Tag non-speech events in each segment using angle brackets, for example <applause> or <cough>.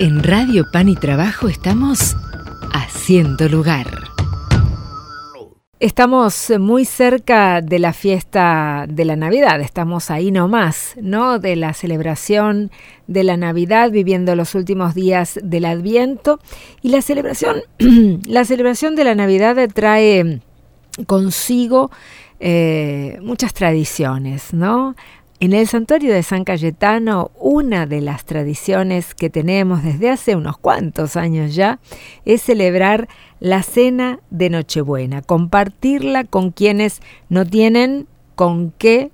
En Radio Pan y Trabajo estamos haciendo lugar. Estamos muy cerca de la fiesta de la Navidad, estamos ahí nomás, ¿no? De la celebración de la Navidad, viviendo los últimos días del Adviento. Y la celebración, <clears throat> la celebración de la Navidad trae consigo eh, muchas tradiciones, ¿no? En el santuario de San Cayetano, una de las tradiciones que tenemos desde hace unos cuantos años ya es celebrar la cena de Nochebuena, compartirla con quienes no tienen con qué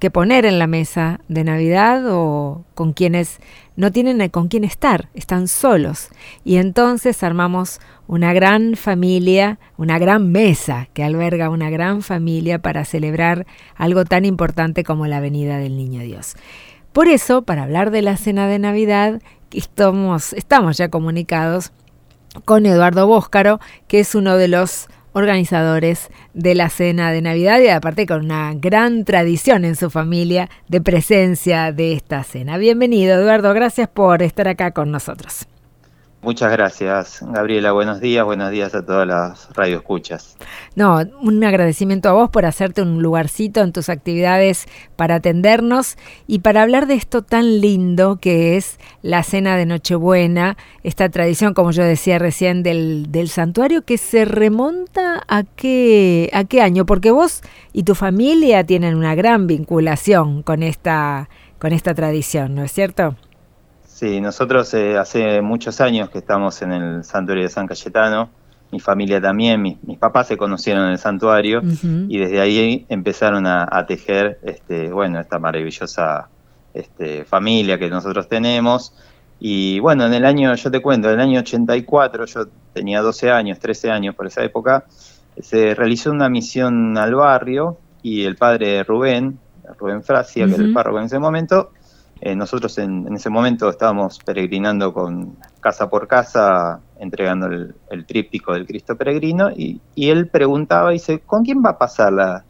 que poner en la mesa de Navidad o con quienes no tienen con quién estar, están solos. Y entonces armamos una gran familia, una gran mesa que alberga una gran familia para celebrar algo tan importante como la venida del Niño Dios. Por eso, para hablar de la cena de Navidad, estamos, estamos ya comunicados con Eduardo Bóscaro, que es uno de los organizadores de la cena de Navidad y aparte con una gran tradición en su familia de presencia de esta cena. Bienvenido Eduardo, gracias por estar acá con nosotros. Muchas gracias, Gabriela. Buenos días, buenos días a todas las radioescuchas. No, un agradecimiento a vos por hacerte un lugarcito en tus actividades para atendernos y para hablar de esto tan lindo que es la cena de Nochebuena, esta tradición, como yo decía recién, del, del santuario que se remonta a qué, a qué año, porque vos y tu familia tienen una gran vinculación con esta, con esta tradición, ¿no es cierto? Sí, nosotros eh, hace muchos años que estamos en el santuario de San Cayetano, mi familia también, mis, papás se conocieron en el santuario y desde ahí empezaron a, tejer, este, bueno, esta maravillosa este, familia que nosotros tenemos. Y bueno, en el año, yo te cuento, en el año 84, yo tenía 12 años, 13 años por esa época, se realizó una misión al barrio y el padre Rubén, Rubén Frasia, que era el párroco en ese momento, eh, nosotros en, ese momento estábamos peregrinando con casa por casa, entregando el, tríptico del Cristo peregrino, y, él preguntaba, dice, ¿con quién va a pasar la,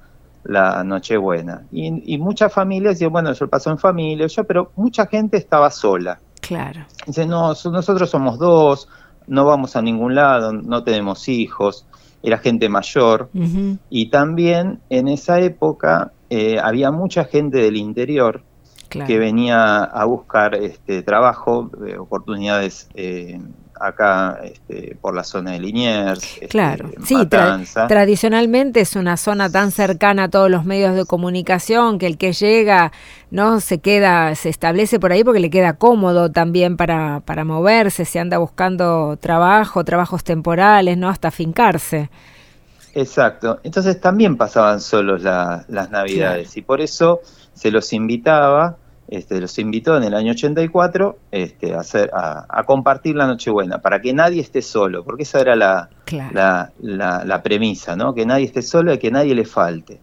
la Nochebuena? Y, y muchas familias decían, bueno, yo paso en familia, yo, pero mucha gente estaba sola. Claro. Dice, no, nosotros somos dos, no vamos a ningún lado, no tenemos hijos, era gente mayor, y también en esa época eh, había mucha gente del interior que venía a buscar este trabajo, eh, oportunidades eh, acá este, por la zona de Liniers. Este, claro, sí, tradicionalmente es una zona tan cercana a todos los medios de comunicación que el que llega no se queda, se establece por ahí porque le queda cómodo también para, para moverse, se anda buscando trabajo, trabajos temporales, ¿no? Hasta fincarse. Exacto, entonces también pasaban solos las navidades y por eso se los invitaba, este, los invitó en el año 84 este, a, hacer, a, compartir la Nochebuena, para que nadie esté solo, porque esa era la, la, premisa, ¿no? que nadie esté solo y que nadie le falte.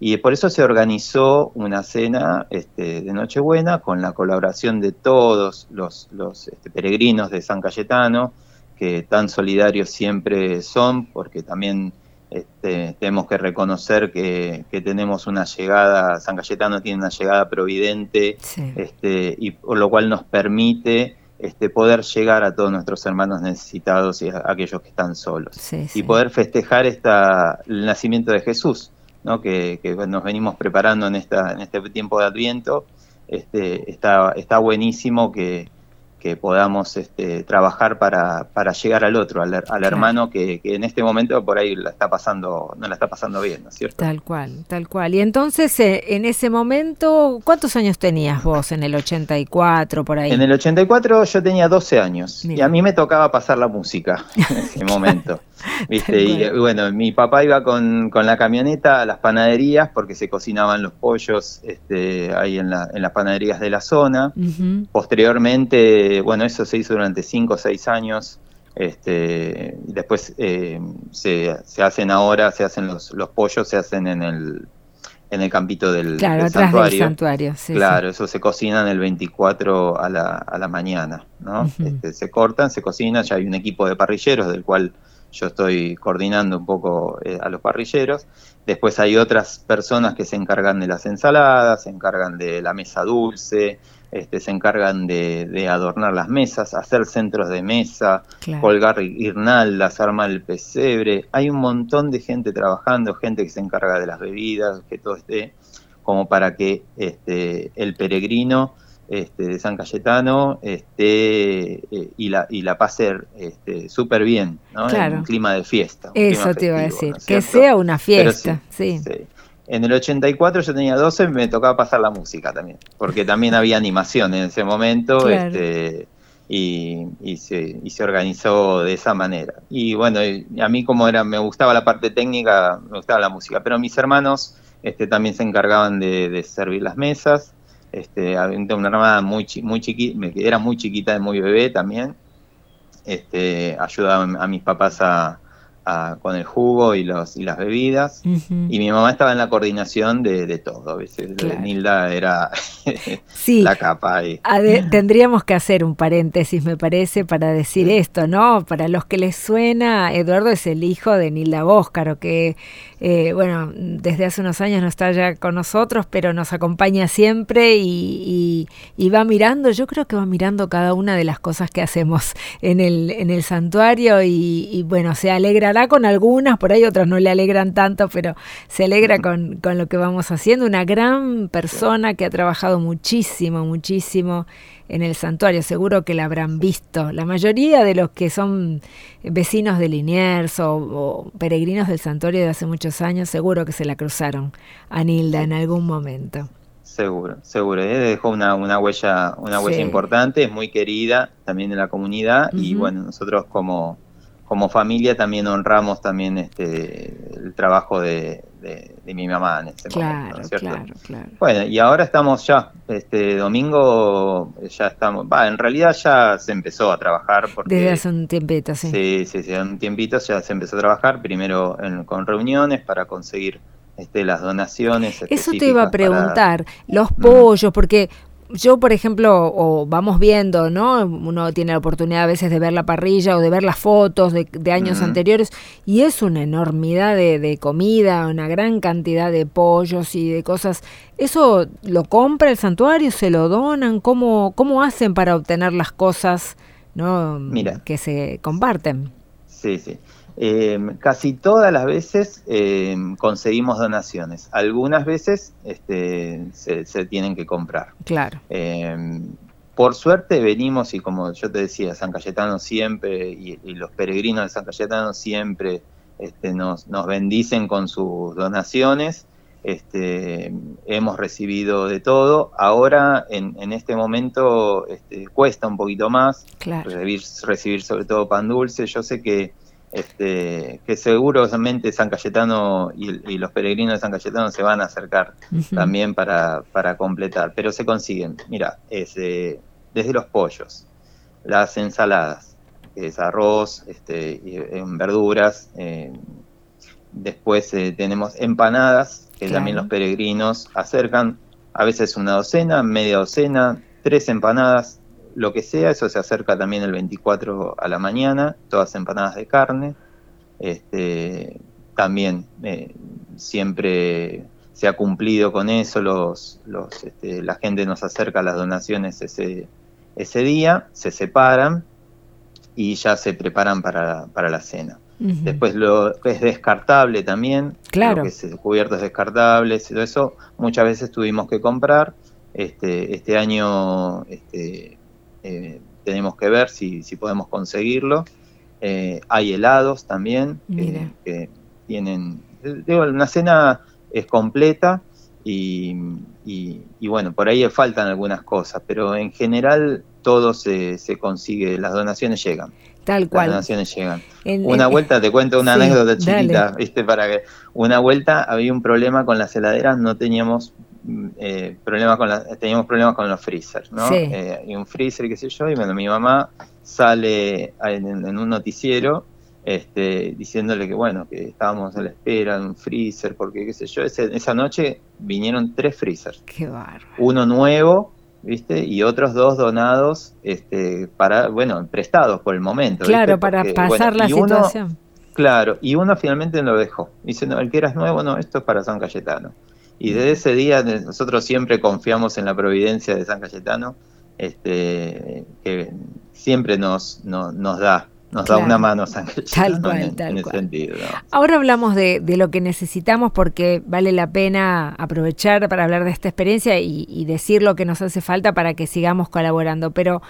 Y por eso se organizó una cena este, de Nochebuena con la colaboración de todos los, los este, peregrinos de San Cayetano, que tan solidarios siempre son, porque también este, tenemos que reconocer que, tenemos una llegada, San Cayetano tiene una llegada providente, este, y por lo cual nos permite este, poder llegar a todos nuestros hermanos necesitados y a, aquellos que están solos. y poder festejar esta, el nacimiento de Jesús, ¿no? que, nos venimos preparando en, esta, en este tiempo de Adviento. Este, está, está buenísimo que, que podamos este, trabajar para, para llegar al otro, al, hermano que, en este momento por ahí la está pasando, no la está pasando bien, ¿no es cierto? Tal cual, tal cual. Y entonces, eh, en ese momento, ¿cuántos años tenías vos en el 84, por ahí? En el 84 yo tenía 12 años y a mí me tocaba pasar la música <laughs> en ese <laughs> momento. ¿viste? Y bueno, mi papá iba con, con, la camioneta a las panaderías porque se cocinaban los pollos este, ahí en, la, en las panaderías de la zona. Posteriormente, bueno, eso se hizo durante 5 o 6 años. Este, después eh, se, se, hacen ahora, se hacen los, los pollos, se hacen en el, en el campito del, claro, santuario. claro, eso se cocinan el 24 a la, a la mañana, ¿no? Este, se cortan, se cocinan, ya hay un equipo de parrilleros del cual yo estoy coordinando un poco eh, a los parrilleros. Después hay otras personas que se encargan de las ensaladas, se encargan de la mesa dulce, este, se encargan de, adornar las mesas, hacer centros de mesa, colgar guirnaldas, armar el pesebre. Hay un montón de gente trabajando, gente que se encarga de las bebidas, que todo esté como para que este, el peregrino este, de San Cayetano este, y, la, y la pase este, súper bien, ¿no? en un clima de fiesta. Eso te iba a decir, que sea una fiesta. sí. En el 84 yo tenía 12 y me tocaba pasar la música también, porque también había animación en ese momento este, y, se, y se organizó de esa manera. Y bueno, a mí como era, me gustaba la parte técnica, me gustaba la música, pero mis hermanos este, también se encargaban de, servir las mesas. Este, una hermana muy, muy chiquita, era muy chiquita, muy bebé también. Este, ayudaba a mis papás a, con el jugo y, los, y las bebidas. Y mi mamá estaba en la coordinación de, todo. A veces Nilda era <laughs> <laughs> la capa. Y... <laughs> tendríamos que hacer un paréntesis, me parece, para decir esto, ¿no? Para los que les suena, Eduardo es el hijo de Nilda Bóscaro, que, eh, bueno, desde hace unos años no está ya con nosotros, pero nos acompaña siempre y, va mirando, yo creo que va mirando cada una de las cosas que hacemos en el, en el santuario y, y bueno, se alegra con algunas, por ahí otras no le alegran tanto, pero se alegra <laughs> con, con lo que vamos haciendo. Una gran persona que ha trabajado muchísimo, muchísimo en el santuario, seguro que la habrán visto. La mayoría de los que son vecinos de Liniers o, peregrinos del santuario de hace muchos años, seguro que se la cruzaron a Nilda en algún momento. Seguro, seguro. ¿eh? Dejó una, una huella, una huella importante, es muy querida también en la comunidad y bueno, nosotros como como familia también honramos también este el trabajo de, mi mamá en este momento, ¿no es cierto? Claro, claro. Bueno, y ahora estamos ya, este domingo ya estamos, va, en realidad ya se empezó a trabajar porque desde hace un tiempito, sí. Sí, sí, sí, un tiempito ya se empezó a trabajar primero con reuniones para conseguir este, las donaciones. Eso te iba a preguntar, los pollos, porque yo, por ejemplo, o vamos viendo, ¿no? Uno tiene la oportunidad a veces de ver la parrilla o de ver las fotos de, años anteriores y es una enormidad de, comida, una gran cantidad de pollos y de cosas. ¿Eso lo compra el santuario? ¿Se lo donan? ¿Cómo, cómo hacen para obtener las cosas ¿no? que se comparten? Sí, sí. Em, casi todas las veces em, conseguimos donaciones. Algunas veces este, se, tienen que comprar. Claro. Em, por suerte venimos y como yo te decía, San Cayetano siempre y, los peregrinos de San Cayetano siempre este, nos, nos, bendicen con sus donaciones. Este, hemos recibido de todo. Ahora, en, este momento, este, cuesta un poquito más recibir, recibir sobre todo pan dulce. Yo sé que este, que seguramente San Cayetano y, los peregrinos de San Cayetano se van a acercar también para, para, completar, pero se consiguen, mira, es, desde los pollos, las ensaladas, es arroz, este, y, verduras, eh, después eh, tenemos empanadas, que también los peregrinos acercan, a veces una docena, media docena, tres empanadas, lo que sea, eso se acerca también el 24 a la mañana, todas empanadas de carne. Este, también eh, siempre se ha cumplido con eso, los, los, este, la gente nos acerca las donaciones ese, ese día, se separan y ya se preparan para, para la cena. Después lo es descartable también, claro. que es cubiertos descartables, todo eso muchas veces tuvimos que comprar. Este, este año este, eh, tenemos que ver si, si podemos conseguirlo. Eh, hay helados también que, tienen, digo, una cena es completa y, y, bueno, por ahí faltan algunas cosas, pero en general todo se, se consigue, las donaciones llegan. Tal cual. Las donaciones llegan. una vuelta, te cuento una anécdota chiquita, ¿viste? Para que una vuelta había un problema con las heladeras, no teníamos eh, problemas con teníamos problemas con los freezers, ¿no? Eh, y un freezer, qué sé yo, y bueno, mi mamá sale en, un noticiero este, diciéndole que bueno, que estábamos a la espera de un freezer, porque qué sé yo, esa noche vinieron tres freezers. Qué bárbaro. Uno nuevo, ¿viste? Y otros dos donados, este, para, bueno, prestados por el momento. Claro, para pasar la situación. Claro, y uno finalmente lo dejó. Dice, no, el que eras nuevo, no, esto es para San Cayetano. Y desde ese día nosotros siempre confiamos en la providencia de San Cayetano, este, que siempre nos, nos da nos da una mano San tal cual, en, tal ese sentido. Ahora hablamos de, lo que necesitamos porque vale la pena aprovechar para hablar de esta experiencia y, decir lo que nos hace falta para que sigamos colaborando. Pero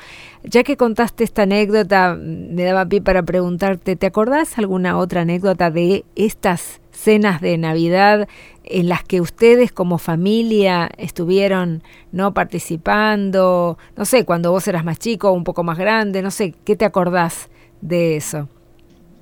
ya que contaste esta anécdota, me daba pie para preguntarte, ¿te acordás alguna otra anécdota de estas cenas de Navidad en las que ustedes como familia estuvieron no participando? No sé, cuando vos eras más chico un poco más grande, no sé, ¿qué te acordás? de eso.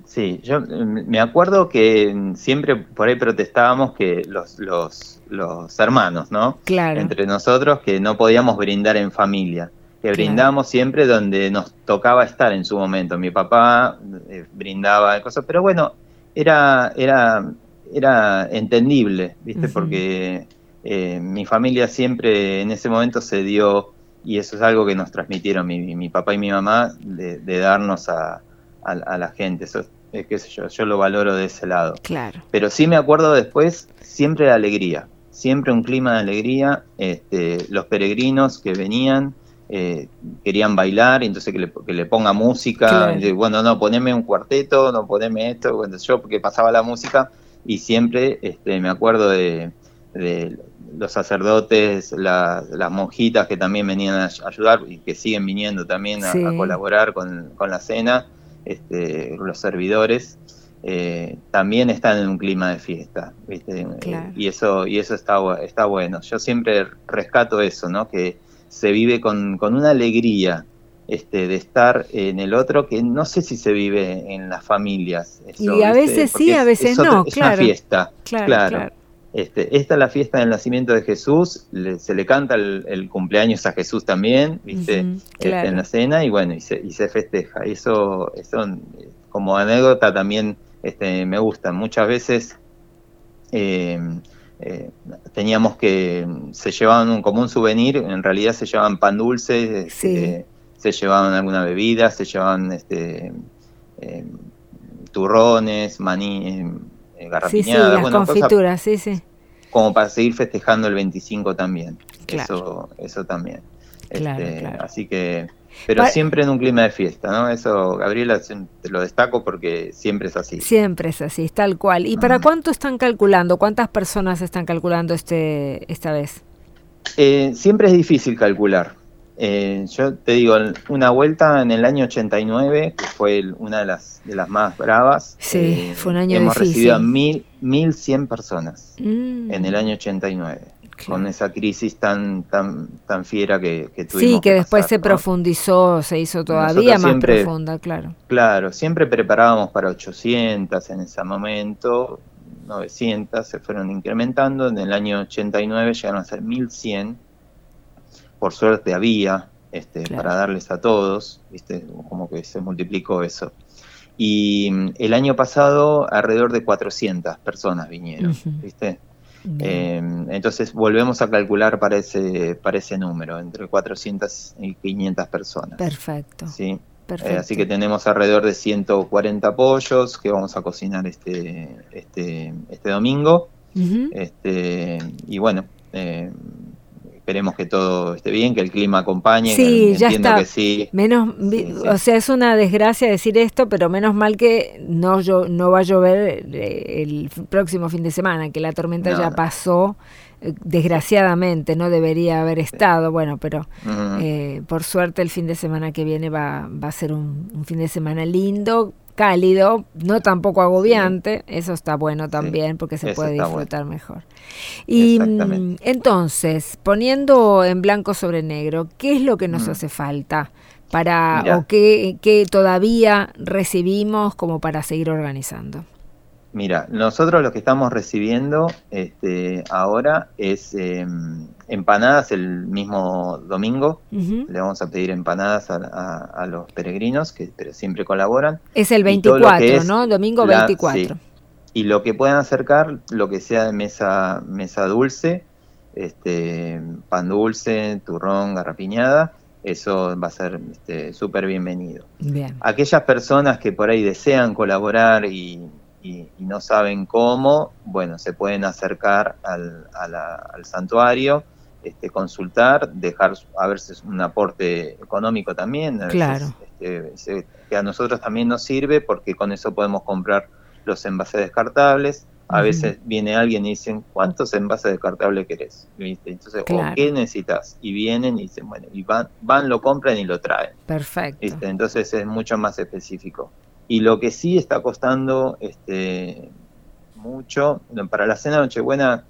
Sí, yo mm, me acuerdo que siempre por ahí protestábamos que los, los, los hermanos, ¿no? Claro. Entre nosotros que no podíamos brindar en familia, que brindamos siempre donde nos tocaba estar en su momento. Mi papá eh, brindaba cosas, pero bueno, era, era, era entendible, ¿viste? Porque eh, mi familia siempre en ese momento se dio, y eso es algo que nos transmitieron mi, mi papá y mi mamá, de darnos a, a, la gente. Eso, es qué sé yo, yo lo valoro de ese lado. Claro. Pero sí me acuerdo después siempre de alegría, siempre un clima de alegría. Este, los peregrinos que venían eh, querían bailar, entonces que le, que le ponga música. bueno, no, poneme un cuarteto, no poneme esto. Bueno, yo porque pasaba la música y siempre este, me acuerdo de, los sacerdotes, las monjitas que también venían a ayudar y que siguen viniendo también a, colaborar con, con, la cena este, los servidores, eh, también están en un clima de fiesta, ¿viste? y eso, y eso está, está bueno. Yo siempre rescato eso, ¿no? Que se vive con, una alegría este, de estar en el otro que no sé si se vive en las familias. y a veces sí, a veces no, es una fiesta, claro. Este, esta es la fiesta del nacimiento de Jesús, se le canta el, cumpleaños a Jesús también, ¿viste? Este, en la cena y bueno, y se, y se festeja. Eso, eso como anécdota también este, me gusta. Muchas veces eh, eh, teníamos que, se llevaban como un souvenir, en realidad se llevaban pan dulce, este, se llevaban alguna bebida, se llevaban este, eh, turrones, maní Sí, sí, las confituras, sí, sí. Como para seguir festejando el 25 también. Eso, eso también. Este, así que, pero siempre en un clima de fiesta, ¿no? Eso, Gabriela, te lo destaco porque siempre es así. Siempre es así, tal cual. ¿Y para cuánto están calculando? ¿Cuántas personas están calculando este esta vez? Eh, siempre es difícil calcular. Eh, yo te digo, una vuelta en el año 89, que fue una de las, de las más bravas. Sí, eh, fue un año Hemos recibido a mil, 1.100 personas mm. en el año 89. Con esa crisis tan tan tan fiera que, que tuvimos. Sí, que, después se profundizó, se hizo todavía más profunda, claro. Claro, siempre preparábamos para 800 en ese momento, 900 se fueron incrementando, en el año 89 llegaron a ser 1100 por suerte había este, para darles a todos, ¿viste? como que se multiplicó eso. Y mm, el año pasado alrededor de 400 personas vinieron, ¿viste? Em, entonces volvemos a calcular para ese, para ese número, entre 400 y 500 personas. Perfecto. ¿sí? Eh, así que tenemos alrededor de 140 pollos que vamos a cocinar este, este, este domingo. este, y bueno, eh, esperemos que todo esté bien, que el clima acompañe. Sí, ya está. Menos, o sea, es una desgracia decir esto, pero menos mal que no, no va a llover eh, el próximo fin de semana, que la tormenta ya pasó. Eh, desgraciadamente no debería haber estado, bueno, pero eh, por suerte el fin de semana que viene va, va a ser un, un fin de semana lindo, cálido, no tampoco agobiante, eso está bueno también porque se puede disfrutar mejor. Y mm, entonces, poniendo en blanco sobre negro, ¿qué es lo que nos mm. hace falta para o qué, qué todavía recibimos como para seguir organizando? Mira, nosotros lo que estamos recibiendo este, ahora es em, empanadas el mismo domingo. Le vamos a pedir empanadas a, los peregrinos que pero siempre colaboran. Es el 24, ¿no? Domingo 24. Y lo que puedan acercar, lo que sea de mesa, mesa dulce, este, pan dulce, turrón, garrapiñada eso va a ser súper este, bienvenido. Aquellas personas que por ahí desean colaborar y, no saben cómo, bueno, se pueden acercar al, al santuario, este, consultar, dejar a ver si es un aporte económico también. claro. este, que a nosotros también nos sirve porque con eso podemos comprar los envases descartables. A veces viene alguien y dicen, ¿cuántos envases descartables querés? Entonces, ¿o qué necesitas? Y vienen y dicen, bueno, y van, van, lo compran y lo traen. Perfecto. Entonces es mucho más específico. Y lo que sí está costando este, mucho, para la cena de Nochebuena,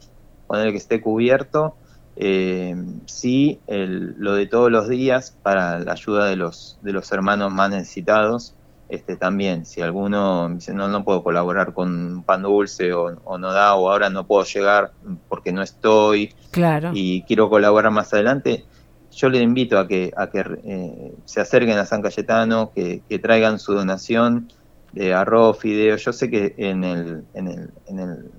poner que esté cubierto, eh, sí el, lo de todos los días para la ayuda de los, de los hermanos más necesitados, este, también, si alguno dice, no, no puedo colaborar con pan dulce o, no da, o ahora no puedo llegar porque no estoy claro. y quiero colaborar más adelante, yo le invito a que, a que eh, se acerquen a San Cayetano, que, traigan su donación de arroz, fideo. Yo sé que en el, en el, en el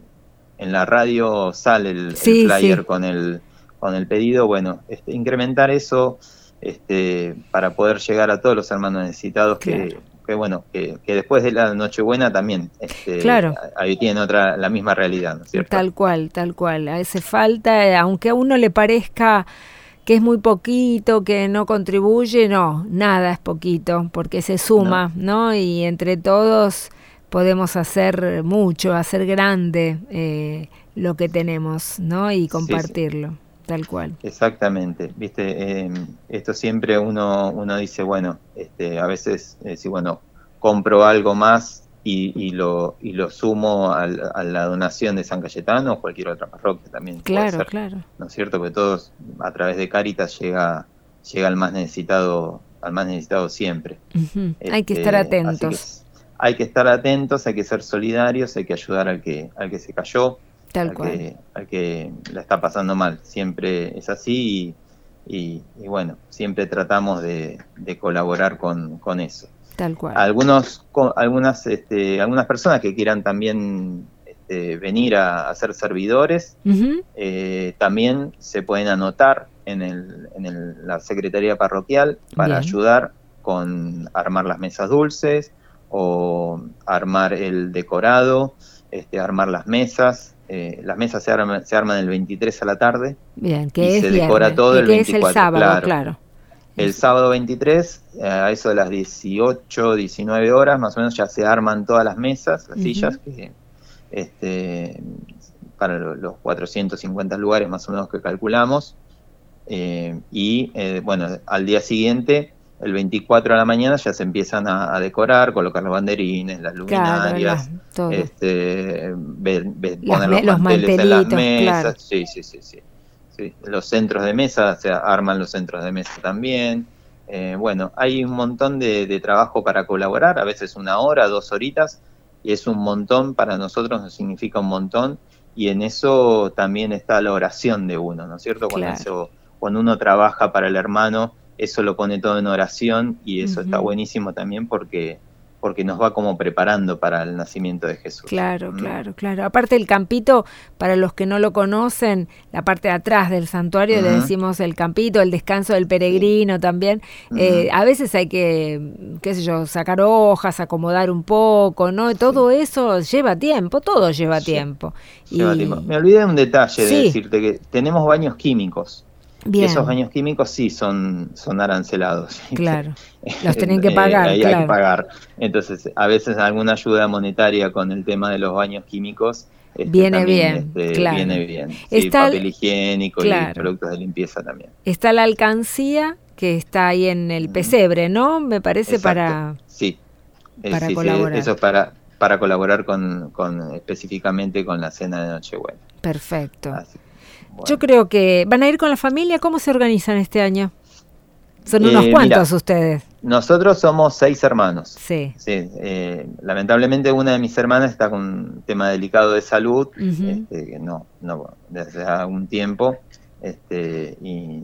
en la radio sale el, flyer con el con el pedido, bueno, este, incrementar eso este, para poder llegar a todos los hermanos necesitados que, que bueno, que, después de la Nochebuena también este, claro. ahí tienen otra, la misma realidad, ¿no es cierto? Tal cual, tal cual. Hace falta, eh, aunque a uno le parezca que es muy poquito, que no contribuye, no, nada es poquito, porque se suma, ¿no? Y entre todos podemos hacer mucho, hacer grande eh, lo que tenemos, ¿no? Y compartirlo. Tal cual. Exactamente, viste, em, esto siempre uno, uno dice, bueno, este, a veces eh, si bueno, compro algo más y, lo, y lo sumo a la donación de San Cayetano o cualquier otra parroquia también. Claro, claro. ¿No es cierto? Que todos a través de Caritas llega, llega al más necesitado, al más necesitado siempre. hay que estar este, atentos. hay que estar atentos, hay que ser solidarios, hay que ayudar al que, al que se cayó Tal al, cual. Que, al que la está pasando mal. Siempre es así y, bueno, siempre tratamos de, colaborar con, eso. Tal cual. Algunos, algunas, este, algunas personas que quieran también este, venir a, ser servidores, eh, también se pueden anotar en, el, en la Secretaría Parroquial para ayudar con armar las mesas dulces o armar el decorado, este, armar las mesas, eh, las mesas se arman, se arman el 23 a la tarde. Bien, que y se decora todo el 24. Es el sábado, claro. El sábado 23, eh, a eso de las 18, 19 horas, más o menos ya se arman todas las mesas, las sillas, que, este, para los 450 lugares más o menos que calculamos. Eh, y bueno, al día siguiente el 24 de la mañana ya se empiezan a, decorar, colocar los banderines, las luminarias, este, poner los, manteles en las mesas, sí, sí, sí, sí, Los centros de mesa, se arman los centros de mesa también. Eh, bueno, hay un montón de, trabajo para colaborar, a veces una hora, dos horitas, y es un montón, para nosotros nos significa un montón, y en eso también está la oración de uno, ¿no es cierto? Cuando, eso, cuando uno trabaja para el hermano, eso lo pone todo en oración y eso está buenísimo también porque porque nos va como preparando para el nacimiento de Jesús. Claro, claro, claro. Aparte el campito, para los que no lo conocen, la parte de atrás del santuario le decimos el campito, el descanso del peregrino también. Eh, a veces hay que, qué sé yo, sacar hojas, acomodar un poco, ¿no? Todo eso lleva tiempo, todo lleva tiempo. Lleva tiempo. Me olvidé de un detalle de decirte que tenemos baños químicos. Esos baños químicos sí son, son arancelados. <laughs> Claro, <laughs> los tienen que pagar. hay que pagar. Entonces, a veces alguna ayuda monetaria con el tema de los baños químicos. Este, viene, bien, este, claro. viene bien, Está papel higiénico y productos de limpieza también. Está la alcancía que está ahí en el pesebre, ¿no? Me parece para, sí. Eh, para colaborar. eso es para, para colaborar con, con, específicamente con la cena de Nochebuena. Perfecto. Yo creo que van a ir con la familia. ¿Cómo se organizan este año? Son unos eh, cuantos ustedes. Nosotros somos seis hermanos. Sí. sí eh, lamentablemente una de mis hermanas está con un tema delicado de salud, este, que no, no, desde algún tiempo, este, y,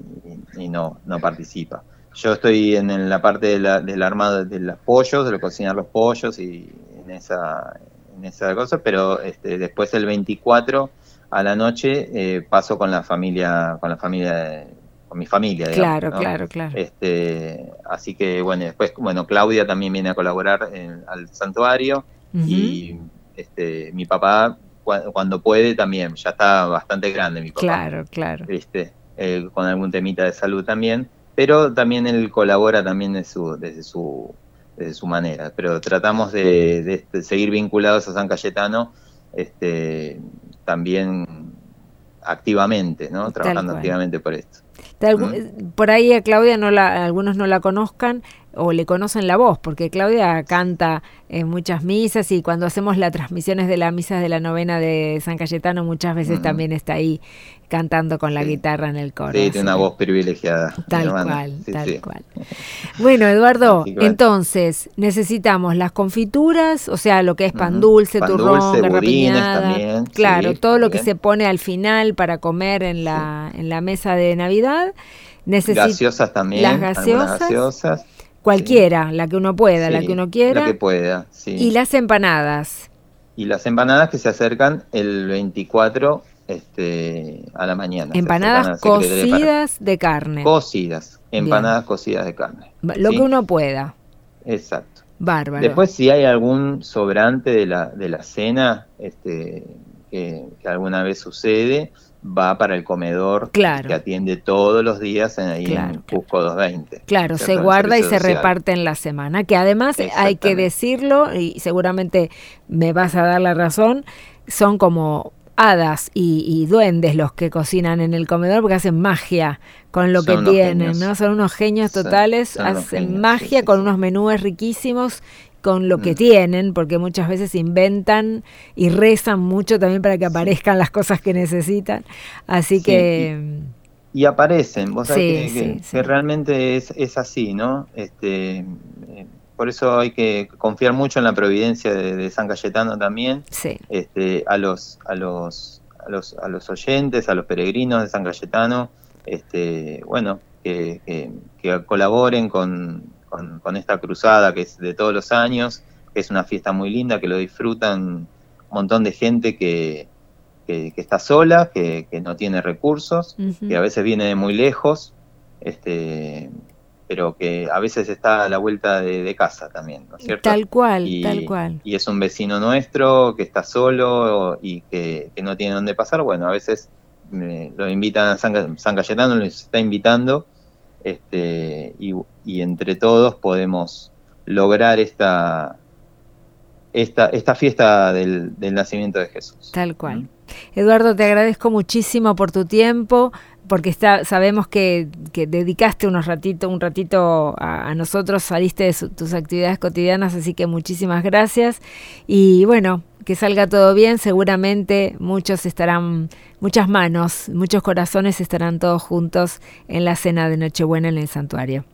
no, no participa. Yo estoy en, la parte de la, del armado de los pollos, de lo cocinar los pollos y en esa, en esa cosa, pero este, después el 24 a la noche eh, paso con la familia, con la familia con mi familia. claro, claro, claro. Este, así que bueno, después, bueno, Claudia también viene a colaborar al santuario y este, mi papá cuando puede también, ya está bastante grande mi papá. Claro, claro. Eh, con algún temita de salud también, pero también él colabora también de su, desde su desde su manera, pero tratamos de, seguir vinculados a San Cayetano este, también activamente, ¿no? Trabajando activamente por esto. ¿Mm? Por ahí a Claudia no la, algunos no la conozcan, o le conocen la voz, porque Claudia canta en muchas misas y cuando hacemos las transmisiones de la misa de la novena de San Cayetano muchas veces también está ahí cantando con la guitarra en el coro. Sí, tiene una voz privilegiada. Tal cual, tal cual. Bueno, Eduardo, entonces necesitamos las confituras, o sea, lo que es pan dulce, turrón, también, claro, todo lo que se pone al final para comer en la, en la mesa de Navidad. Gaseosas también. Las gaseosas Cualquiera, la que uno pueda, la que uno quiera. La que pueda, sí. Y las empanadas. Y las empanadas que se acercan el 24 este, a la mañana. Empanadas cocidas de carne. Cocidas, empanadas cocidas de carne. Lo que uno pueda. Exacto. Bárbaro. Después, si hay algún sobrante de la, de la cena, este, que, que alguna vez sucede, va para el comedor que atiende todos los días en, ahí en Cusco 220. Claro, se guarda y se reparte en la semana, que además hay que decirlo, y seguramente me vas a dar la razón, son como hadas y, duendes los que cocinan en el comedor porque hacen magia con lo que tienen, ¿no? Son unos genios totales, hacen magia con unos menúes riquísimos con lo que mm. tienen, porque muchas veces inventan y rezan mucho también para que aparezcan las cosas que necesitan. Así que... Y, aparecen, vos sabés que, realmente es, es, así, ¿no? Este, eh, por eso hay que confiar mucho en la providencia de, San Cayetano también. Este, a los, a los, a los, a los oyentes, a los peregrinos de San Cayetano, este, bueno, que, que colaboren con, con, esta cruzada que es de todos los años, que es una fiesta muy linda, que lo disfrutan un montón de gente que, está sola, que, no tiene recursos, que a veces viene de muy lejos, este, pero que a veces está a la vuelta de, casa también, ¿no es cierto? Tal cual, tal cual. Y es un vecino nuestro que está solo y que, no tiene dónde pasar, bueno, a veces lo invitan a San, San Cayetano, les está invitando este, y, entre todos podemos lograr esta, esta, esta fiesta del, nacimiento de Jesús. Tal cual. Eduardo, te agradezco muchísimo por tu tiempo, porque está, sabemos que, dedicaste unos ratito, un ratito a, nosotros, saliste de tus actividades cotidianas, así que muchísimas gracias. Y bueno, que salga todo bien, seguramente muchos estarán, muchas manos, muchos corazones estarán todos juntos en la cena de Nochebuena en el santuario.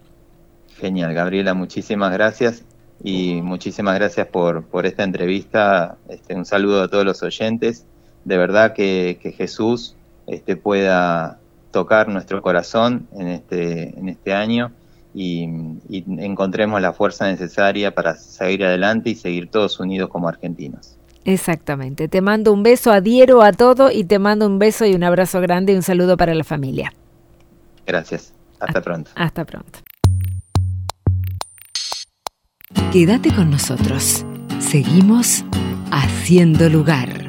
Genial, Gabriela, muchísimas gracias y muchísimas gracias por, por esta entrevista. Este, un saludo a todos los oyentes. De verdad que, Jesús este, pueda tocar nuestro corazón en este, en este año y encontremos la fuerza necesaria para seguir adelante y seguir todos unidos como argentinos. Exactamente. Te mando un beso, adhiero a todo y te mando un beso y un abrazo grande y un saludo para la familia. Gracias. Hasta pronto. Hasta pronto. Quédate con nosotros. Seguimos haciendo lugar.